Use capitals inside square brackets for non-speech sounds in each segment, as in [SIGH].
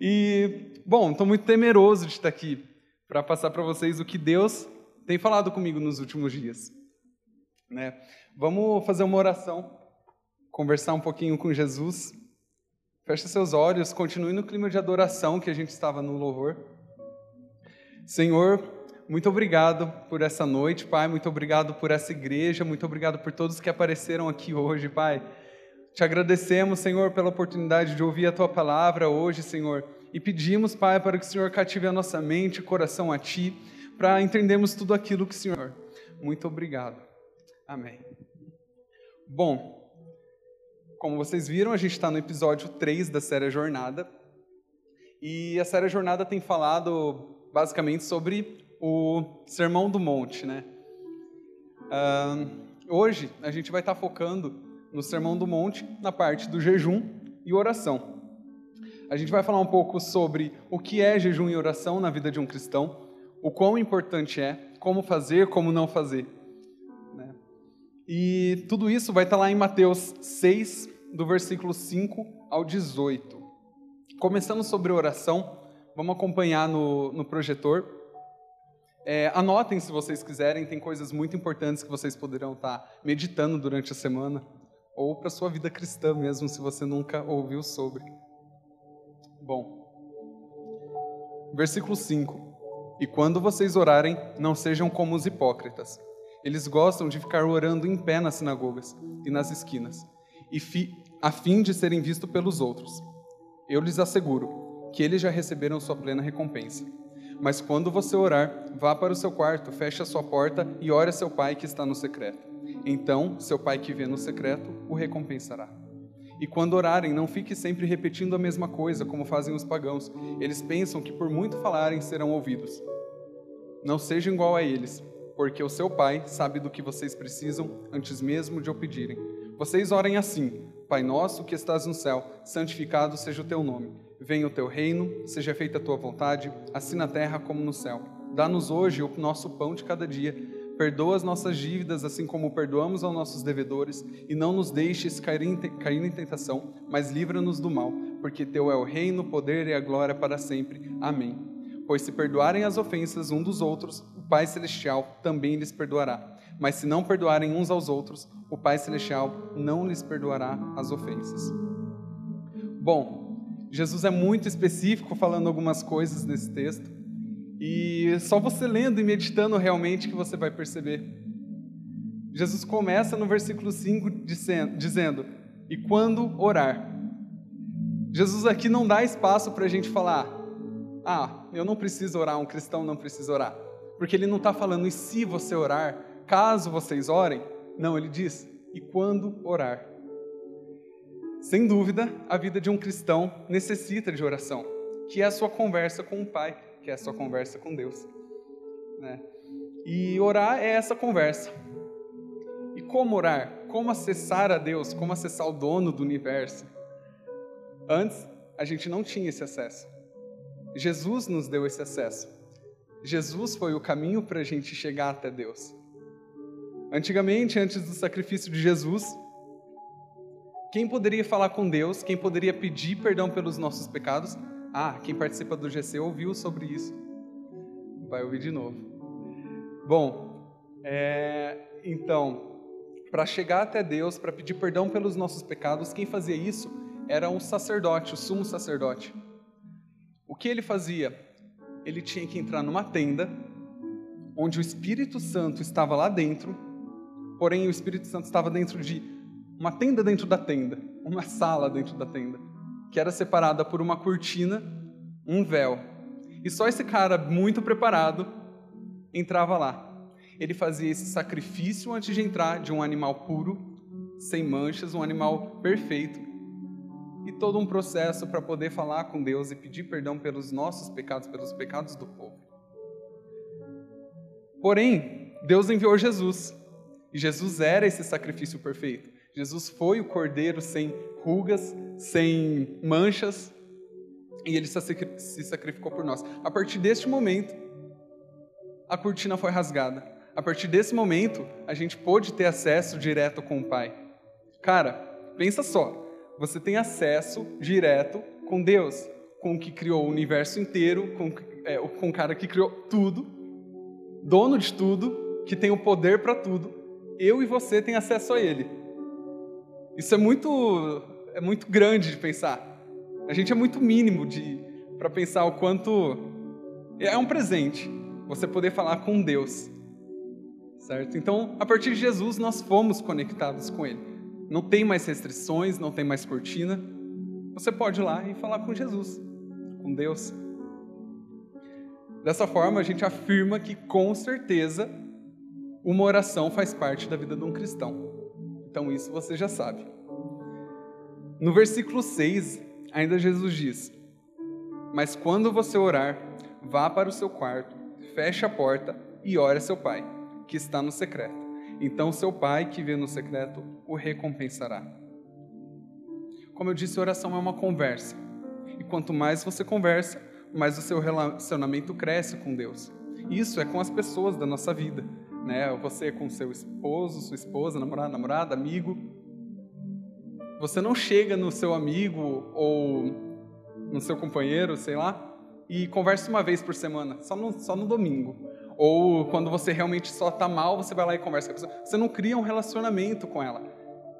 E, bom, estou muito temeroso de estar aqui para passar para vocês o que Deus tem falado comigo nos últimos dias. Né? Vamos fazer uma oração, conversar um pouquinho com Jesus. Feche seus olhos, continue no clima de adoração que a gente estava no louvor. Senhor, muito obrigado por essa noite, Pai. Muito obrigado por essa igreja. Muito obrigado por todos que apareceram aqui hoje, Pai. Te agradecemos, Senhor, pela oportunidade de ouvir a tua palavra hoje, Senhor. E pedimos, Pai, para que o Senhor cative a nossa mente e coração a ti, para entendermos tudo aquilo que o Senhor. Muito obrigado. Amém. Bom, como vocês viram, a gente está no episódio 3 da série Jornada. E a série Jornada tem falado basicamente sobre o Sermão do Monte, né? Uh, hoje a gente vai estar tá focando no Sermão do Monte, na parte do jejum e oração. A gente vai falar um pouco sobre o que é jejum e oração na vida de um cristão, o quão importante é, como fazer, como não fazer. Né? E tudo isso vai estar lá em Mateus 6, do versículo 5 ao 18. Começando sobre oração, vamos acompanhar no, no projetor. É, anotem se vocês quiserem, tem coisas muito importantes que vocês poderão estar meditando durante a semana ou para sua vida cristã mesmo, se você nunca ouviu sobre. Bom, versículo 5: E quando vocês orarem, não sejam como os hipócritas. Eles gostam de ficar orando em pé nas sinagogas e nas esquinas, e fi, a fim de serem vistos pelos outros. Eu lhes asseguro que eles já receberam sua plena recompensa. Mas quando você orar, vá para o seu quarto, feche a sua porta e ore a seu pai que está no secreto então, seu Pai que vê no secreto o recompensará. E quando orarem, não fique sempre repetindo a mesma coisa, como fazem os pagãos. Eles pensam que por muito falarem serão ouvidos. Não seja igual a eles, porque o seu Pai sabe do que vocês precisam antes mesmo de o pedirem. Vocês orem assim: Pai nosso que estás no céu, santificado seja o teu nome. Venha o teu reino, seja feita a tua vontade, assim na terra como no céu. Dá-nos hoje o nosso pão de cada dia Perdoa as nossas dívidas, assim como perdoamos aos nossos devedores, e não nos deixes cair em, cair em tentação, mas livra-nos do mal, porque Teu é o reino, o poder e a glória para sempre. Amém. Pois se perdoarem as ofensas um dos outros, o Pai Celestial também lhes perdoará. Mas se não perdoarem uns aos outros, o Pai Celestial não lhes perdoará as ofensas. Bom, Jesus é muito específico falando algumas coisas nesse texto. E só você lendo e meditando realmente que você vai perceber. Jesus começa no versículo 5 dizendo: E quando orar? Jesus aqui não dá espaço para a gente falar: Ah, eu não preciso orar, um cristão não precisa orar. Porque ele não está falando, e se você orar, caso vocês orem? Não, ele diz: E quando orar? Sem dúvida, a vida de um cristão necessita de oração, que é a sua conversa com o Pai que é a sua conversa com Deus. Né? E orar é essa conversa. E como orar? Como acessar a Deus? Como acessar o dono do universo? Antes, a gente não tinha esse acesso. Jesus nos deu esse acesso. Jesus foi o caminho para a gente chegar até Deus. Antigamente, antes do sacrifício de Jesus, quem poderia falar com Deus, quem poderia pedir perdão pelos nossos pecados, ah, quem participa do GC ouviu sobre isso. Vai ouvir de novo. Bom, é, então, para chegar até Deus, para pedir perdão pelos nossos pecados, quem fazia isso era um sacerdote, o sumo sacerdote. O que ele fazia? Ele tinha que entrar numa tenda, onde o Espírito Santo estava lá dentro, porém o Espírito Santo estava dentro de uma tenda dentro da tenda, uma sala dentro da tenda que era separada por uma cortina, um véu. E só esse cara muito preparado entrava lá. Ele fazia esse sacrifício antes de entrar de um animal puro, sem manchas, um animal perfeito. E todo um processo para poder falar com Deus e pedir perdão pelos nossos pecados, pelos pecados do povo. Porém, Deus enviou Jesus. E Jesus era esse sacrifício perfeito. Jesus foi o cordeiro sem rugas, sem manchas, e ele se sacrificou por nós. A partir deste momento, a cortina foi rasgada. A partir desse momento, a gente pôde ter acesso direto com o Pai. Cara, pensa só, você tem acesso direto com Deus. com o que criou o universo inteiro, com, é, com o cara que criou tudo, dono de tudo, que tem o poder para tudo. Eu e você tem acesso a ele. Isso é muito, é muito grande de pensar. A gente é muito mínimo de para pensar o quanto é um presente você poder falar com Deus. Certo? Então, a partir de Jesus, nós fomos conectados com Ele. Não tem mais restrições, não tem mais cortina. Você pode ir lá e falar com Jesus, com Deus. Dessa forma, a gente afirma que, com certeza, uma oração faz parte da vida de um cristão. Então, isso você já sabe. No versículo 6, ainda Jesus diz: Mas quando você orar, vá para o seu quarto, feche a porta e ore a seu pai, que está no secreto. Então, seu pai, que vê no secreto, o recompensará. Como eu disse, oração é uma conversa. E quanto mais você conversa, mais o seu relacionamento cresce com Deus. Isso é com as pessoas da nossa vida, né? Você com seu esposo, sua esposa, namorado, namorada, amigo. Você não chega no seu amigo ou no seu companheiro, sei lá, e conversa uma vez por semana, só no, só no domingo. Ou quando você realmente só está mal, você vai lá e conversa com a pessoa. Você não cria um relacionamento com ela.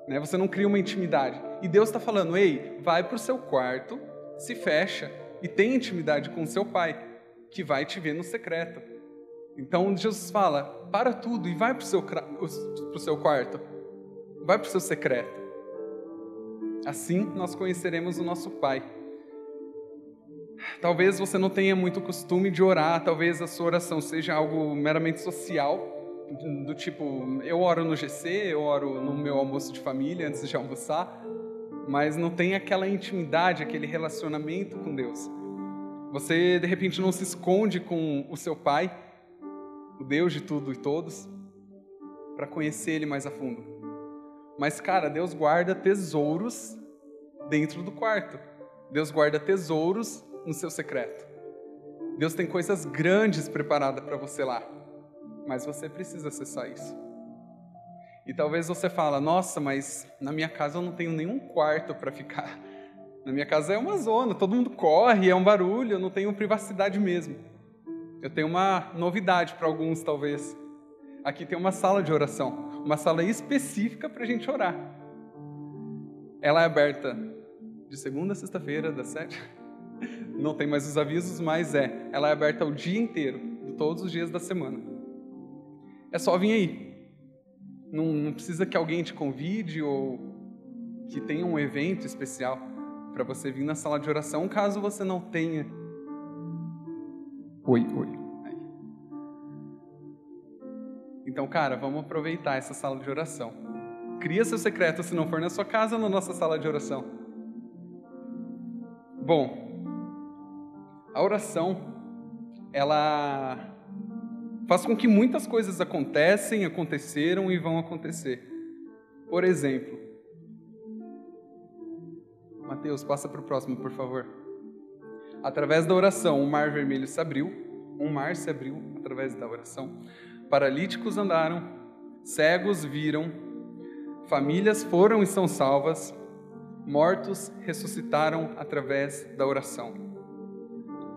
Né? Você não cria uma intimidade. E Deus está falando, ei, vai para o seu quarto, se fecha e tem intimidade com seu pai, que vai te ver no secreto. Então Jesus fala: para tudo e vai para o seu, seu quarto, vai para o seu secreto. Assim nós conheceremos o nosso Pai. Talvez você não tenha muito costume de orar, talvez a sua oração seja algo meramente social, do tipo, eu oro no GC, eu oro no meu almoço de família antes de almoçar, mas não tem aquela intimidade, aquele relacionamento com Deus. Você de repente não se esconde com o seu pai, o Deus de tudo e todos, para conhecer ele mais a fundo. Mas cara, Deus guarda tesouros dentro do quarto. Deus guarda tesouros no seu secreto. Deus tem coisas grandes preparadas para você lá, mas você precisa acessar isso. E talvez você fala, nossa, mas na minha casa eu não tenho nenhum quarto para ficar. Na minha casa é uma zona, todo mundo corre, é um barulho, eu não tenho privacidade mesmo. Eu tenho uma novidade para alguns, talvez. Aqui tem uma sala de oração, uma sala específica para a gente orar. Ela é aberta de segunda a sexta-feira, das sete [LAUGHS] não tem mais os avisos, mas é. Ela é aberta o dia inteiro, todos os dias da semana. É só vir aí. Não, não precisa que alguém te convide ou que tenha um evento especial para você vir na sala de oração, caso você não tenha. Oi, oi. Então, cara, vamos aproveitar essa sala de oração. Cria seu secreto, se não for na sua casa, na nossa sala de oração. Bom, a oração, ela faz com que muitas coisas acontecem, aconteceram e vão acontecer. Por exemplo, Mateus, passa para o próximo, por favor. Através da oração, o mar vermelho se abriu, um mar se abriu através da oração. Paralíticos andaram, cegos viram, famílias foram e são salvas, mortos ressuscitaram através da oração.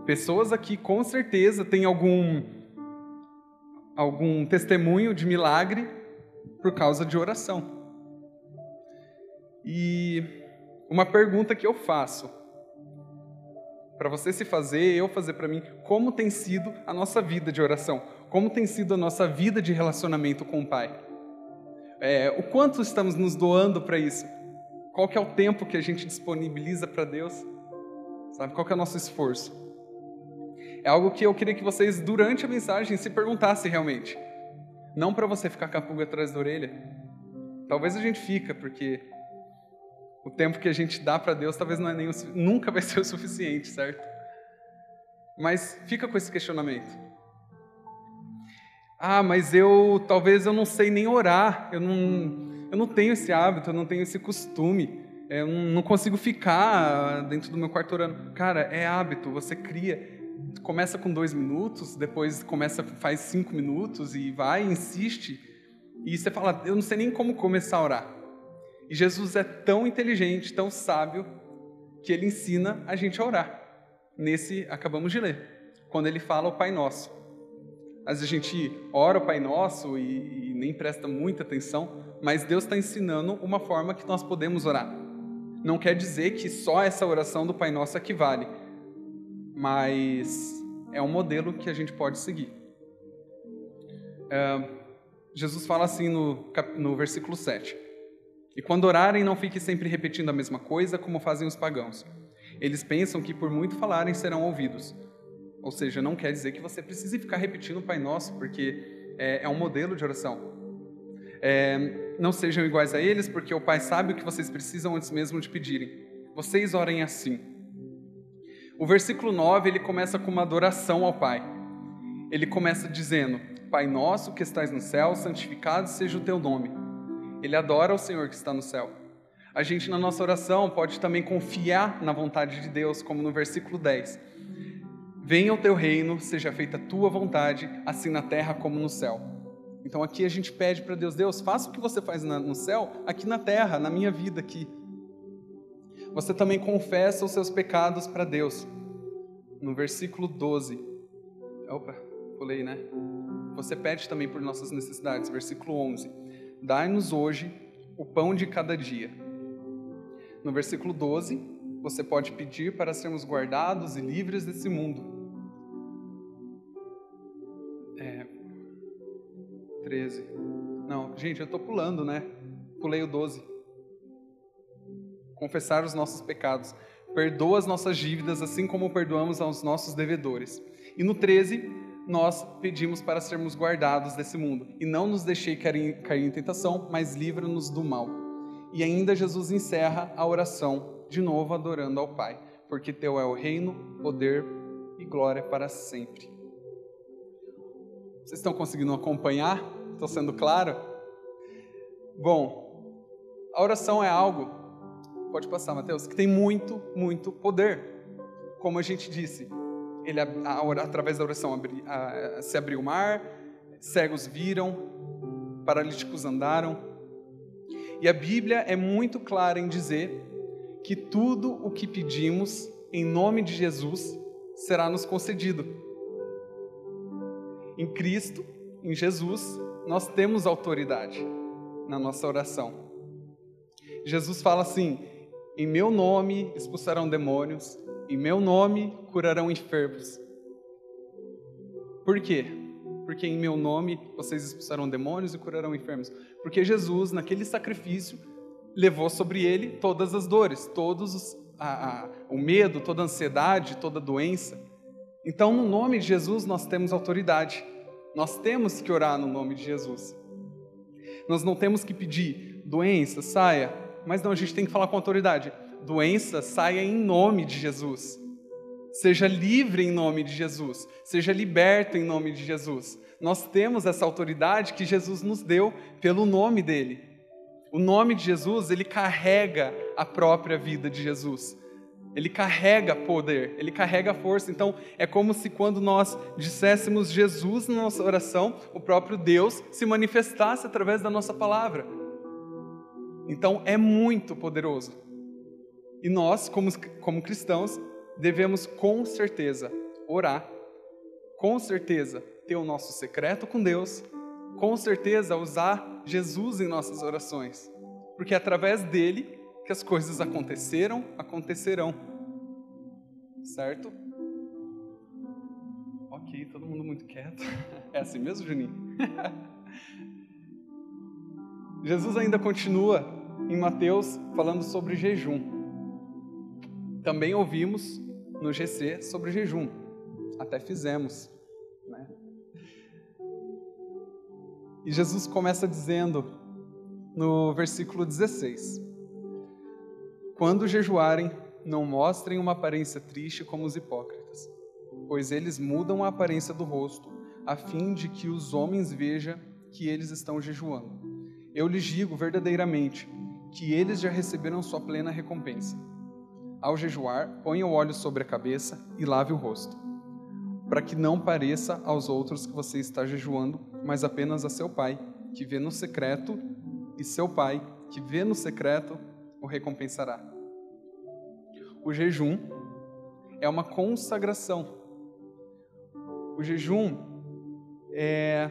Pessoas aqui com certeza têm algum algum testemunho de milagre por causa de oração. E uma pergunta que eu faço para você se fazer, eu fazer para mim, como tem sido a nossa vida de oração? Como tem sido a nossa vida de relacionamento com o Pai? É, o quanto estamos nos doando para isso? Qual que é o tempo que a gente disponibiliza para Deus? Sabe qual que é o nosso esforço? É algo que eu queria que vocês, durante a mensagem, se perguntassem realmente. Não para você ficar com a pulga atrás da orelha. Talvez a gente fica, porque o tempo que a gente dá para Deus talvez não é nem o, nunca vai ser o suficiente, certo? Mas fica com esse questionamento. Ah, mas eu talvez eu não sei nem orar, eu não, eu não tenho esse hábito, eu não tenho esse costume, eu não consigo ficar dentro do meu quarto orando. Cara, é hábito, você cria começa com dois minutos, depois começa faz cinco minutos e vai, insiste. E você fala, eu não sei nem como começar a orar. E Jesus é tão inteligente, tão sábio, que ele ensina a gente a orar. nesse acabamos de ler, quando ele fala o Pai Nosso. Às vezes a gente ora o Pai Nosso e, e nem presta muita atenção, mas Deus está ensinando uma forma que nós podemos orar. Não quer dizer que só essa oração do Pai Nosso equivale, mas é um modelo que a gente pode seguir. É, Jesus fala assim no, no versículo 7. E quando orarem, não fiquem sempre repetindo a mesma coisa, como fazem os pagãos. Eles pensam que por muito falarem serão ouvidos. Ou seja, não quer dizer que você precise ficar repetindo o Pai Nosso, porque é, é um modelo de oração. É, não sejam iguais a eles, porque o Pai sabe o que vocês precisam antes mesmo de pedirem. Vocês orem assim. O versículo 9 ele começa com uma adoração ao Pai. Ele começa dizendo: Pai nosso que estás no céu, santificado seja o teu nome. Ele adora o Senhor que está no céu. A gente, na nossa oração, pode também confiar na vontade de Deus, como no versículo 10. Venha o teu reino, seja feita a tua vontade, assim na terra como no céu. Então aqui a gente pede para Deus, Deus, faça o que você faz no céu, aqui na terra, na minha vida aqui. Você também confessa os seus pecados para Deus. No versículo 12. Opa, pulei, né? Você pede também por nossas necessidades. Versículo 11: Dai-nos hoje o pão de cada dia. No versículo 12, você pode pedir para sermos guardados e livres desse mundo. É. 13. Não, gente, eu estou pulando, né? Pulei o 12. Confessar os nossos pecados. Perdoa as nossas dívidas, assim como perdoamos aos nossos devedores. E no 13, nós pedimos para sermos guardados desse mundo. E não nos deixei cair, cair em tentação, mas livra-nos do mal. E ainda Jesus encerra a oração, de novo adorando ao Pai, porque Teu é o reino, poder e glória para sempre. Vocês estão conseguindo acompanhar? Estou sendo claro? Bom, a oração é algo, pode passar, Mateus, que tem muito, muito poder. Como a gente disse, ele, a, a, através da oração abri, a, se abriu o mar, cegos viram, paralíticos andaram. E a Bíblia é muito clara em dizer que tudo o que pedimos em nome de Jesus será nos concedido. Em Cristo, em Jesus, nós temos autoridade na nossa oração. Jesus fala assim: em meu nome expulsarão demônios, em meu nome curarão enfermos. Por quê? Porque em meu nome vocês expulsarão demônios e curarão enfermos. Porque Jesus, naquele sacrifício, levou sobre ele todas as dores, todos os, a, a, o medo, toda a ansiedade, toda a doença. Então, no nome de Jesus, nós temos autoridade. Nós temos que orar no nome de Jesus. Nós não temos que pedir doença, saia, mas não, a gente tem que falar com autoridade doença saia em nome de Jesus. Seja livre em nome de Jesus. Seja liberto em nome de Jesus. Nós temos essa autoridade que Jesus nos deu pelo nome dele. O nome de Jesus, ele carrega a própria vida de Jesus. Ele carrega poder, ele carrega força. Então, é como se quando nós disséssemos Jesus na nossa oração, o próprio Deus se manifestasse através da nossa palavra. Então, é muito poderoso. E nós, como, como cristãos, devemos com certeza orar, com certeza ter o nosso secreto com Deus, com certeza usar Jesus em nossas orações, porque é através dele que as coisas aconteceram, acontecerão. Certo? Ok, todo mundo muito quieto. [LAUGHS] É assim mesmo, Juninho? [LAUGHS] Jesus ainda continua em Mateus falando sobre jejum. Também ouvimos no GC sobre jejum, até fizemos. Né? E Jesus começa dizendo no versículo 16: Quando jejuarem, não mostrem uma aparência triste como os hipócritas, pois eles mudam a aparência do rosto, a fim de que os homens vejam que eles estão jejuando. Eu lhes digo verdadeiramente que eles já receberam sua plena recompensa. Ao jejuar, ponha o óleo sobre a cabeça e lave o rosto, para que não pareça aos outros que você está jejuando, mas apenas a seu pai, que vê no secreto, e seu pai, que vê no secreto, o recompensará. O jejum é uma consagração. O jejum é,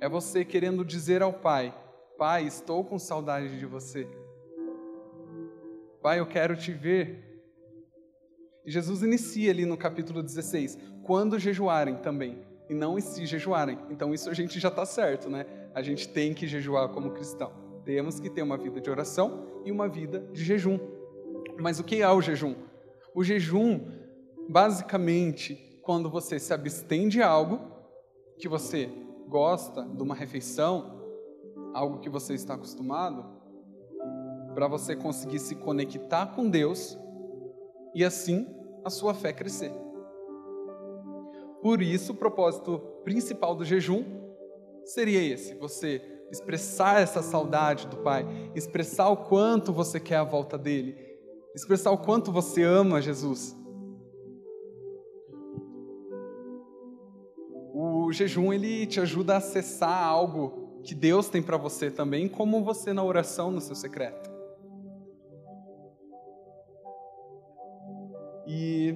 é você querendo dizer ao Pai: Pai, estou com saudade de você. Pai, eu quero te ver. E Jesus inicia ali no capítulo 16: quando jejuarem também, e não se jejuarem. Então isso a gente já está certo, né? A gente tem que jejuar como cristão. Temos que ter uma vida de oração e uma vida de jejum. Mas o que é o jejum? O jejum, basicamente, quando você se abstém de algo que você gosta, de uma refeição, algo que você está acostumado, para você conseguir se conectar com Deus e assim a sua fé crescer. Por isso, o propósito principal do jejum seria esse: você expressar essa saudade do Pai, expressar o quanto você quer a volta dele, expressar o quanto você ama Jesus. O jejum ele te ajuda a acessar algo que Deus tem para você também, como você na oração no seu secreto. E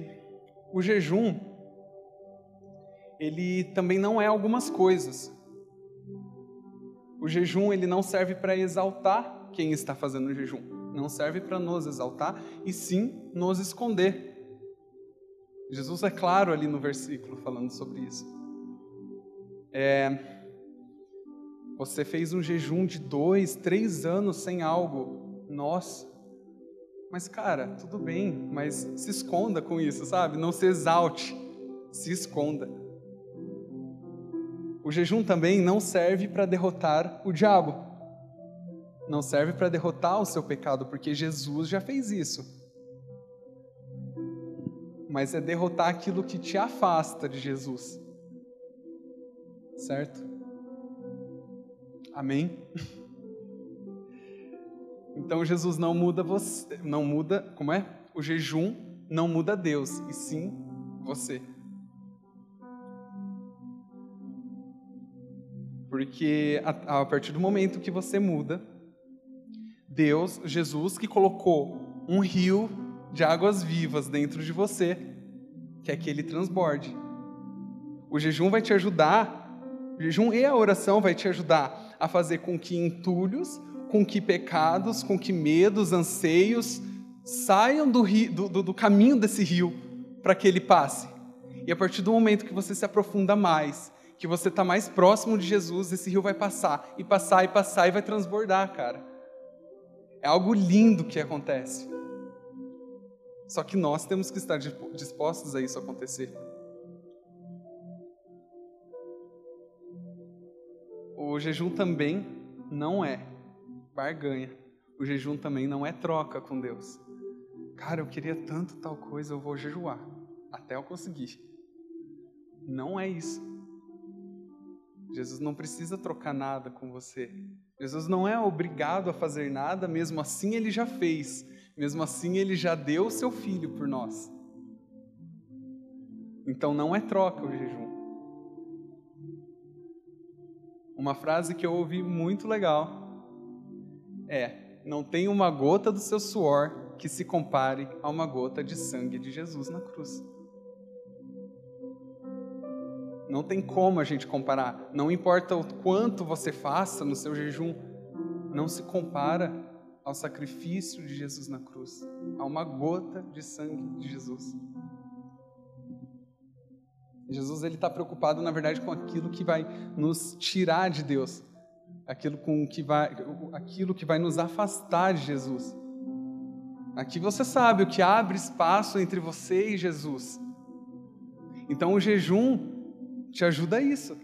o jejum, ele também não é algumas coisas. O jejum, ele não serve para exaltar quem está fazendo o jejum. Não serve para nos exaltar, e sim nos esconder. Jesus é claro ali no versículo falando sobre isso. É, você fez um jejum de dois, três anos sem algo. Nossa, mas, cara, tudo bem, mas se esconda com isso, sabe? Não se exalte, se esconda. O jejum também não serve para derrotar o diabo. Não serve para derrotar o seu pecado, porque Jesus já fez isso. Mas é derrotar aquilo que te afasta de Jesus. Certo? Amém? [LAUGHS] Então Jesus não muda você, não muda, como é? O jejum não muda Deus, e sim você. Porque a, a partir do momento que você muda, Deus, Jesus, que colocou um rio de águas vivas dentro de você, quer que ele transborde. O jejum vai te ajudar, o jejum e a oração vai te ajudar a fazer com que entulhos com que pecados, com que medos, anseios saiam do, rio, do, do caminho desse rio para que ele passe. E a partir do momento que você se aprofunda mais, que você está mais próximo de Jesus, esse rio vai passar, e passar, e passar, e vai transbordar, cara. É algo lindo que acontece. Só que nós temos que estar dispostos a isso acontecer. O jejum também não é barganha. O jejum também não é troca com Deus. Cara, eu queria tanto tal coisa, eu vou jejuar até eu conseguir. Não é isso. Jesus não precisa trocar nada com você. Jesus não é obrigado a fazer nada, mesmo assim ele já fez. Mesmo assim ele já deu o seu filho por nós. Então não é troca o jejum. Uma frase que eu ouvi muito legal é: não tem uma gota do seu suor que se compare a uma gota de sangue de Jesus na cruz. Não tem como a gente comparar. Não importa o quanto você faça no seu jejum, não se compara ao sacrifício de Jesus na cruz, a uma gota de sangue de Jesus. Jesus ele está preocupado, na verdade, com aquilo que vai nos tirar de Deus, aquilo, com que vai, aquilo que vai nos afastar de Jesus. Aqui você sabe o que abre espaço entre você e Jesus. Então o jejum te ajuda a isso.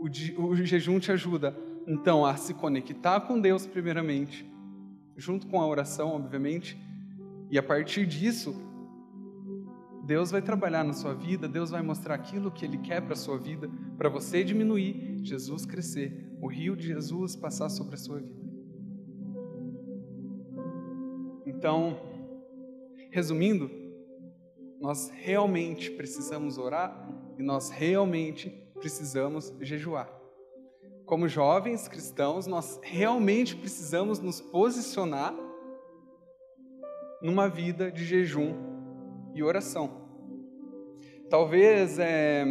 O, o jejum te ajuda, então, a se conectar com Deus, primeiramente, junto com a oração, obviamente, e a partir disso, Deus vai trabalhar na sua vida, Deus vai mostrar aquilo que Ele quer para a sua vida, para você diminuir, Jesus crescer, o rio de Jesus passar sobre a sua vida. Então, resumindo, nós realmente precisamos orar e nós realmente precisamos jejuar. Como jovens cristãos, nós realmente precisamos nos posicionar numa vida de jejum e oração. Talvez é,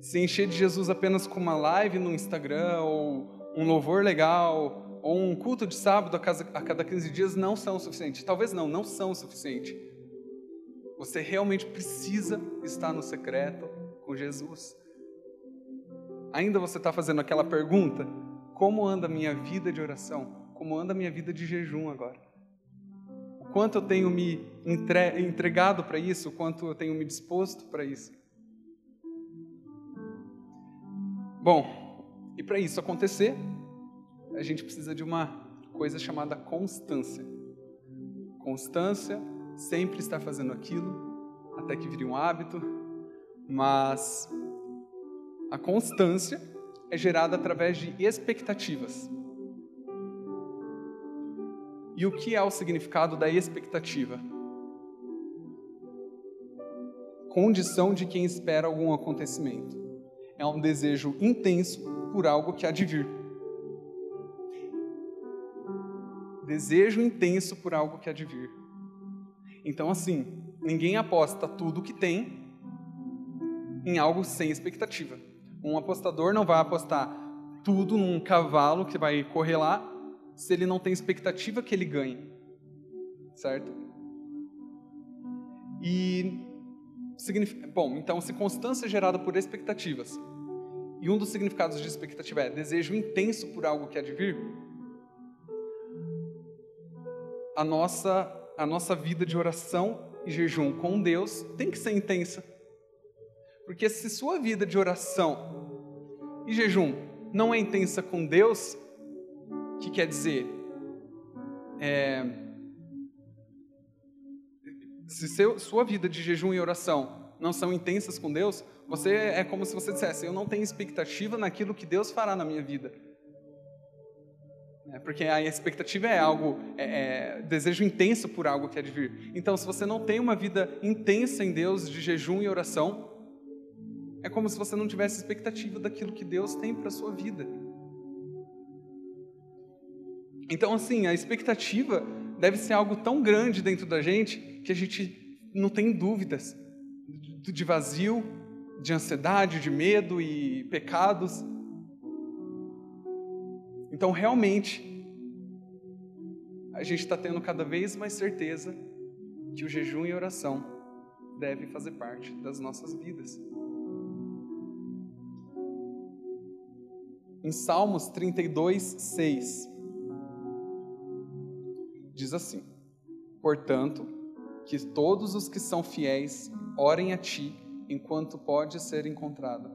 se encher de Jesus apenas com uma live no Instagram, ou um louvor legal, ou um culto de sábado a cada 15 dias não são o suficiente. Talvez não, não são o suficiente. Você realmente precisa estar no secreto com Jesus. Ainda você está fazendo aquela pergunta: como anda a minha vida de oração? Como anda a minha vida de jejum agora? O quanto eu tenho me entregado para isso? O quanto eu tenho me disposto para isso? Bom, e para isso acontecer, a gente precisa de uma coisa chamada constância. Constância, sempre estar fazendo aquilo, até que vire um hábito, mas a constância é gerada através de expectativas. E o que é o significado da expectativa? Condição de quem espera algum acontecimento. É um desejo intenso por algo que há de vir. Desejo intenso por algo que há de vir. Então, assim, ninguém aposta tudo que tem em algo sem expectativa. Um apostador não vai apostar tudo num cavalo que vai correr lá se ele não tem expectativa que ele ganhe. Certo? E bom, então se constância é gerada por expectativas. E um dos significados de expectativa é desejo intenso por algo que há de vir. A nossa a nossa vida de oração e jejum com Deus tem que ser intensa. Porque se sua vida de oração e jejum não é intensa com Deus, que quer dizer, é, se seu, sua vida de jejum e oração não são intensas com Deus, você é como se você dissesse: Eu não tenho expectativa naquilo que Deus fará na minha vida. É, porque a expectativa é algo, é, é, desejo intenso por algo que é de vir. Então, se você não tem uma vida intensa em Deus de jejum e oração, é como se você não tivesse expectativa daquilo que Deus tem para a sua vida. Então, assim, a expectativa deve ser algo tão grande dentro da gente que a gente não tem dúvidas de vazio, de ansiedade, de medo e pecados. Então, realmente, a gente está tendo cada vez mais certeza que o jejum e oração devem fazer parte das nossas vidas. Em Salmos 32, 6, diz assim: Portanto, que todos os que são fiéis orem a ti enquanto pode ser encontrado.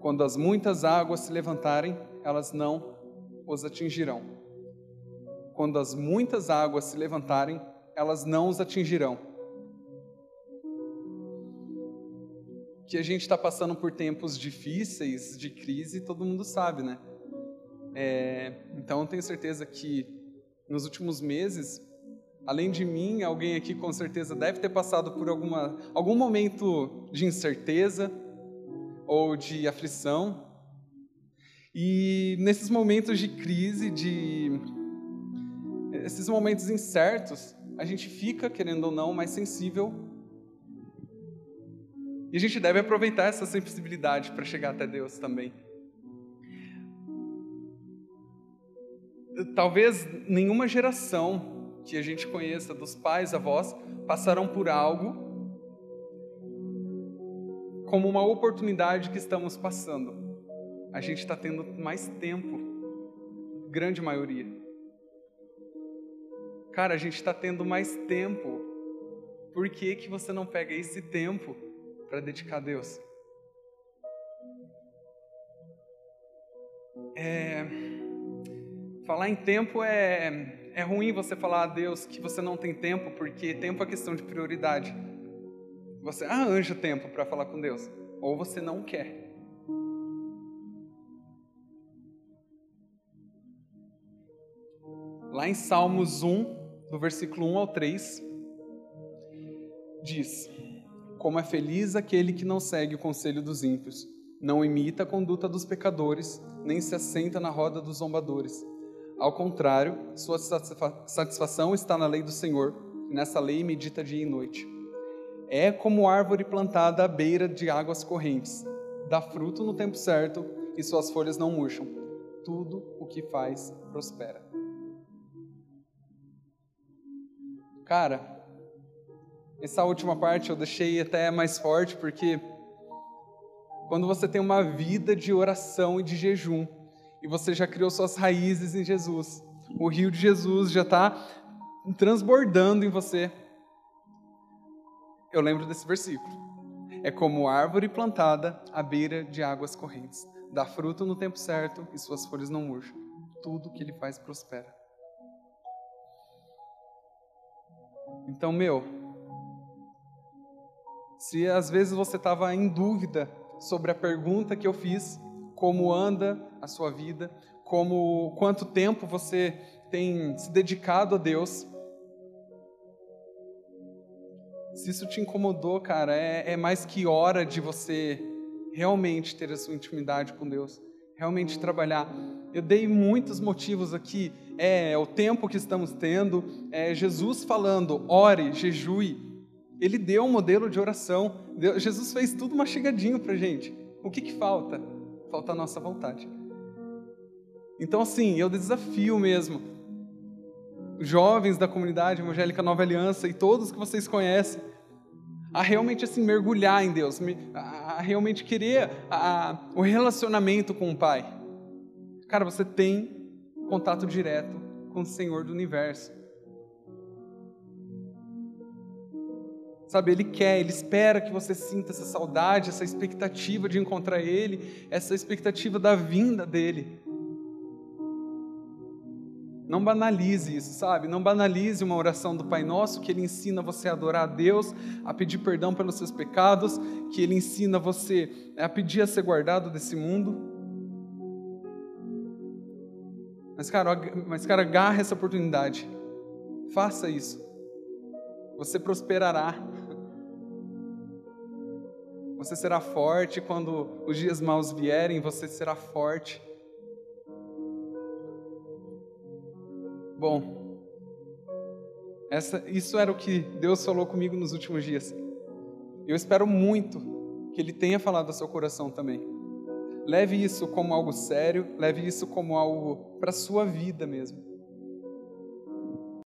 Quando as muitas águas se levantarem, elas não os atingirão. Quando as muitas águas se levantarem, elas não os atingirão. que a gente está passando por tempos difíceis, de crise, todo mundo sabe, né? É, então, eu tenho certeza que nos últimos meses, além de mim, alguém aqui com certeza deve ter passado por alguma, algum momento de incerteza ou de aflição. E nesses momentos de crise, de esses momentos incertos, a gente fica, querendo ou não, mais sensível e a gente deve aproveitar essa sensibilidade para chegar até Deus também. Talvez nenhuma geração que a gente conheça, dos pais, avós, passaram por algo como uma oportunidade que estamos passando. A gente está tendo mais tempo, grande maioria. Cara, a gente está tendo mais tempo. Por que, que você não pega esse tempo para dedicar a Deus. É, falar em tempo é, é ruim você falar a Deus que você não tem tempo, porque tempo é questão de prioridade. Você arranja tempo para falar com Deus, ou você não quer. Lá em Salmos 1, do versículo 1 ao 3, diz: como é feliz aquele que não segue o conselho dos ímpios, não imita a conduta dos pecadores, nem se assenta na roda dos zombadores. Ao contrário, sua satisfação está na lei do Senhor, e nessa lei medita dia e noite. É como árvore plantada à beira de águas correntes, dá fruto no tempo certo e suas folhas não murcham. Tudo o que faz prospera. Cara, essa última parte eu deixei até mais forte porque quando você tem uma vida de oração e de jejum, e você já criou suas raízes em Jesus, o rio de Jesus já está transbordando em você. Eu lembro desse versículo. É como árvore plantada à beira de águas correntes. Dá fruto no tempo certo e suas folhas não murcham. Tudo que ele faz prospera. Então, meu, se às vezes você estava em dúvida sobre a pergunta que eu fiz, como anda a sua vida, como quanto tempo você tem se dedicado a Deus. Se isso te incomodou, cara, é, é mais que hora de você realmente ter a sua intimidade com Deus, realmente trabalhar. Eu dei muitos motivos aqui, é o tempo que estamos tendo, é Jesus falando, ore, jejue. Ele deu um modelo de oração. Jesus fez tudo mastigadinho para gente. O que, que falta? Falta a nossa vontade. Então, assim, eu desafio mesmo jovens da comunidade evangélica Nova Aliança e todos que vocês conhecem a realmente assim mergulhar em Deus, a realmente querer a, o relacionamento com o Pai. Cara, você tem contato direto com o Senhor do universo. Sabe, Ele quer, Ele espera que você sinta essa saudade, essa expectativa de encontrar Ele, essa expectativa da vinda dEle. Não banalize isso, sabe? Não banalize uma oração do Pai Nosso que ele ensina você a adorar a Deus, a pedir perdão pelos seus pecados, que ele ensina você a pedir a ser guardado desse mundo. Mas cara, mas cara, agarra essa oportunidade. Faça isso. Você prosperará. Você será forte quando os dias maus vierem, você será forte. Bom, essa, isso era o que Deus falou comigo nos últimos dias. Eu espero muito que Ele tenha falado ao seu coração também. Leve isso como algo sério, leve isso como algo para a sua vida mesmo.